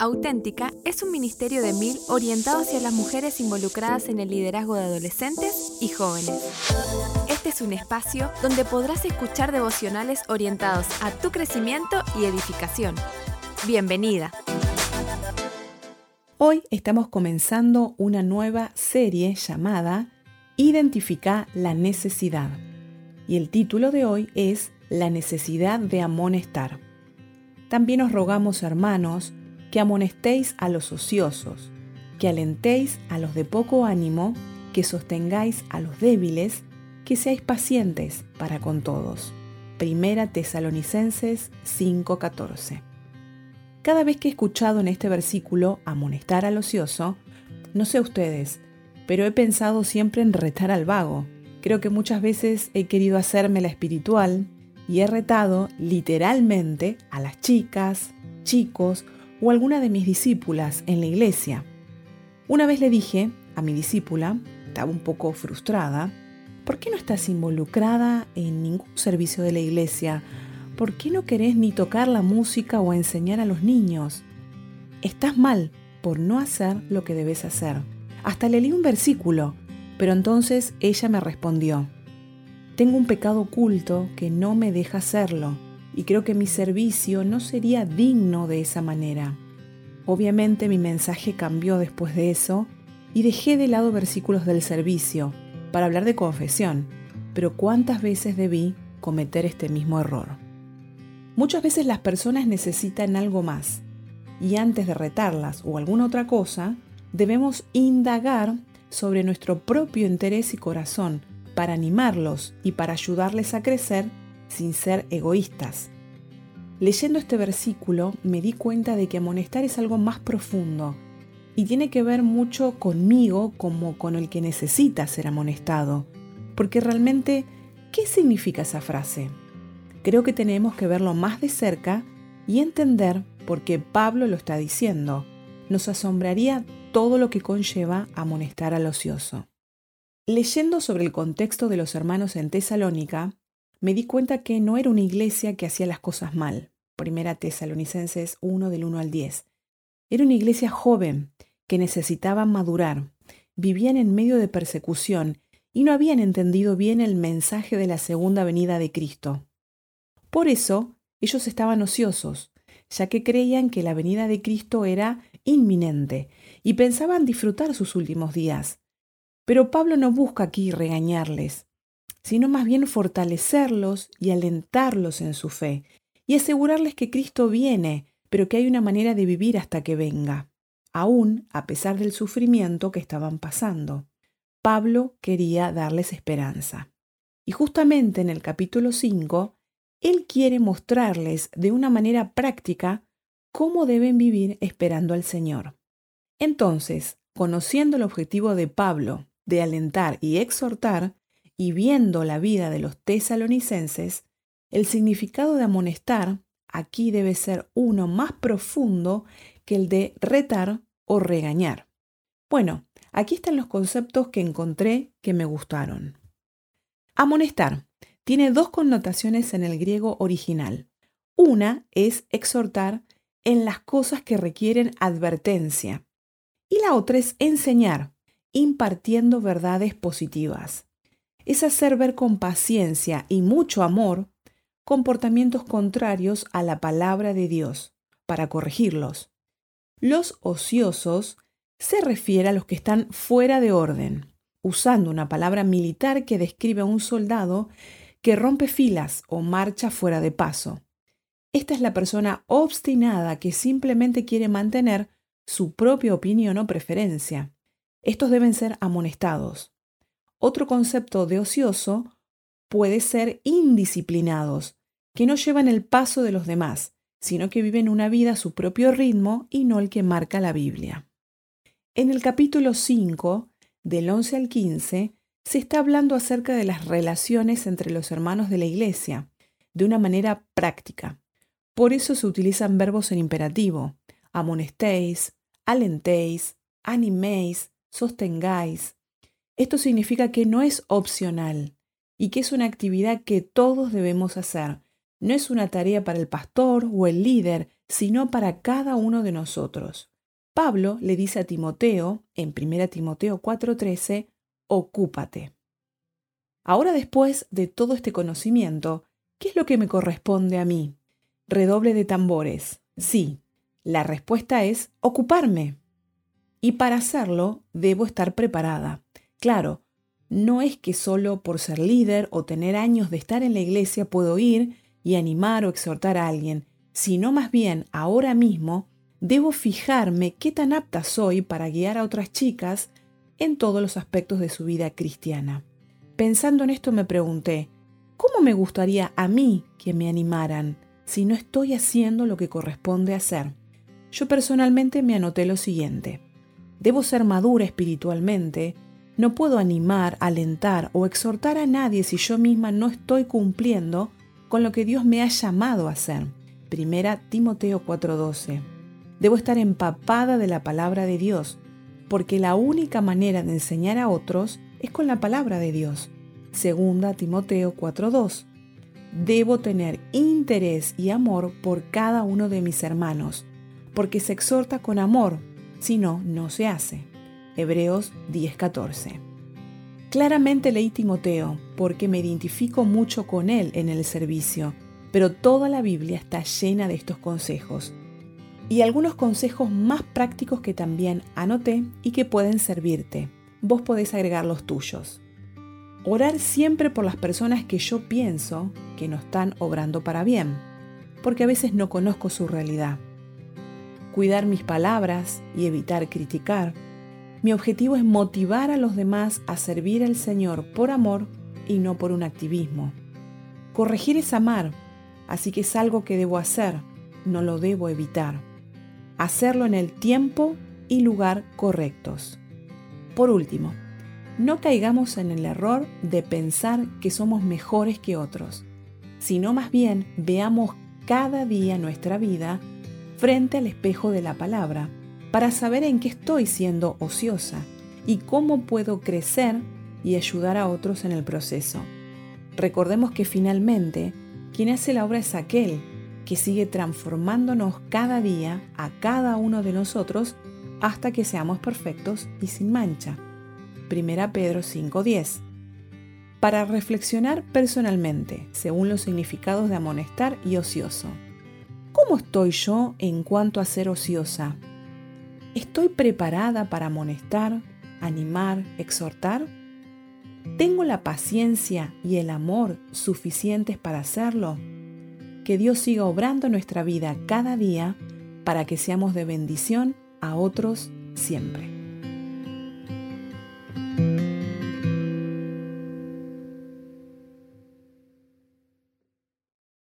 Auténtica es un ministerio de mil orientado hacia las mujeres involucradas en el liderazgo de adolescentes y jóvenes. Este es un espacio donde podrás escuchar devocionales orientados a tu crecimiento y edificación. Bienvenida. Hoy estamos comenzando una nueva serie llamada Identifica la necesidad. Y el título de hoy es La necesidad de amonestar. También os rogamos, hermanos, que amonestéis a los ociosos, que alentéis a los de poco ánimo, que sostengáis a los débiles, que seáis pacientes para con todos. Primera Tesalonicenses 5:14. Cada vez que he escuchado en este versículo amonestar al ocioso, no sé ustedes, pero he pensado siempre en retar al vago. Creo que muchas veces he querido hacerme la espiritual y he retado literalmente a las chicas, chicos o alguna de mis discípulas en la iglesia. Una vez le dije a mi discípula, estaba un poco frustrada, ¿por qué no estás involucrada en ningún servicio de la iglesia? ¿Por qué no querés ni tocar la música o enseñar a los niños? Estás mal por no hacer lo que debes hacer. Hasta le leí un versículo, pero entonces ella me respondió, tengo un pecado oculto que no me deja hacerlo y creo que mi servicio no sería digno de esa manera. Obviamente mi mensaje cambió después de eso y dejé de lado versículos del servicio para hablar de confesión, pero ¿cuántas veces debí cometer este mismo error? Muchas veces las personas necesitan algo más y antes de retarlas o alguna otra cosa, debemos indagar sobre nuestro propio interés y corazón para animarlos y para ayudarles a crecer sin ser egoístas. Leyendo este versículo me di cuenta de que amonestar es algo más profundo y tiene que ver mucho conmigo como con el que necesita ser amonestado. Porque realmente, ¿qué significa esa frase? Creo que tenemos que verlo más de cerca y entender por qué Pablo lo está diciendo. Nos asombraría todo lo que conlleva amonestar al ocioso. Leyendo sobre el contexto de los hermanos en Tesalónica, me di cuenta que no era una iglesia que hacía las cosas mal. Primera Tesalonicenses 1 del 1 al 10. Era una iglesia joven que necesitaba madurar. Vivían en medio de persecución y no habían entendido bien el mensaje de la segunda venida de Cristo. Por eso, ellos estaban ociosos, ya que creían que la venida de Cristo era inminente y pensaban disfrutar sus últimos días. Pero Pablo no busca aquí regañarles, sino más bien fortalecerlos y alentarlos en su fe y asegurarles que Cristo viene, pero que hay una manera de vivir hasta que venga, aún a pesar del sufrimiento que estaban pasando. Pablo quería darles esperanza. Y justamente en el capítulo 5, él quiere mostrarles de una manera práctica cómo deben vivir esperando al Señor. Entonces, conociendo el objetivo de Pablo de alentar y exhortar, y viendo la vida de los tesalonicenses, el significado de amonestar aquí debe ser uno más profundo que el de retar o regañar. Bueno, aquí están los conceptos que encontré que me gustaron. Amonestar tiene dos connotaciones en el griego original. Una es exhortar en las cosas que requieren advertencia y la otra es enseñar, impartiendo verdades positivas es hacer ver con paciencia y mucho amor comportamientos contrarios a la palabra de Dios, para corregirlos. Los ociosos se refiere a los que están fuera de orden, usando una palabra militar que describe a un soldado que rompe filas o marcha fuera de paso. Esta es la persona obstinada que simplemente quiere mantener su propia opinión o preferencia. Estos deben ser amonestados. Otro concepto de ocioso puede ser indisciplinados, que no llevan el paso de los demás, sino que viven una vida a su propio ritmo y no el que marca la Biblia. En el capítulo 5, del 11 al 15, se está hablando acerca de las relaciones entre los hermanos de la Iglesia, de una manera práctica. Por eso se utilizan verbos en imperativo. Amonestéis, alentéis, animéis, sostengáis, esto significa que no es opcional y que es una actividad que todos debemos hacer. No es una tarea para el pastor o el líder sino para cada uno de nosotros. Pablo le dice a Timoteo, en 1 Timoteo 4:13, ocúpate. Ahora después de todo este conocimiento, ¿qué es lo que me corresponde a mí? Redoble de tambores. Sí, la respuesta es ocuparme. Y para hacerlo debo estar preparada. Claro, no es que solo por ser líder o tener años de estar en la iglesia puedo ir y animar o exhortar a alguien, sino más bien ahora mismo debo fijarme qué tan apta soy para guiar a otras chicas en todos los aspectos de su vida cristiana. Pensando en esto me pregunté, ¿cómo me gustaría a mí que me animaran si no estoy haciendo lo que corresponde hacer? Yo personalmente me anoté lo siguiente. Debo ser madura espiritualmente, no puedo animar, alentar o exhortar a nadie si yo misma no estoy cumpliendo con lo que Dios me ha llamado a hacer. Primera Timoteo 4:12. Debo estar empapada de la palabra de Dios, porque la única manera de enseñar a otros es con la palabra de Dios. Segunda Timoteo 4:2. Debo tener interés y amor por cada uno de mis hermanos, porque se exhorta con amor, si no, no se hace. Hebreos 10:14. Claramente leí Timoteo porque me identifico mucho con él en el servicio, pero toda la Biblia está llena de estos consejos. Y algunos consejos más prácticos que también anoté y que pueden servirte vos podés agregar los tuyos. Orar siempre por las personas que yo pienso que no están obrando para bien, porque a veces no conozco su realidad. Cuidar mis palabras y evitar criticar. Mi objetivo es motivar a los demás a servir al Señor por amor y no por un activismo. Corregir es amar, así que es algo que debo hacer, no lo debo evitar. Hacerlo en el tiempo y lugar correctos. Por último, no caigamos en el error de pensar que somos mejores que otros, sino más bien veamos cada día nuestra vida frente al espejo de la palabra para saber en qué estoy siendo ociosa y cómo puedo crecer y ayudar a otros en el proceso. Recordemos que finalmente quien hace la obra es aquel que sigue transformándonos cada día a cada uno de nosotros hasta que seamos perfectos y sin mancha. 1 Pedro 5:10. Para reflexionar personalmente, según los significados de amonestar y ocioso. ¿Cómo estoy yo en cuanto a ser ociosa? ¿Estoy preparada para amonestar, animar, exhortar? ¿Tengo la paciencia y el amor suficientes para hacerlo? Que Dios siga obrando nuestra vida cada día para que seamos de bendición a otros siempre.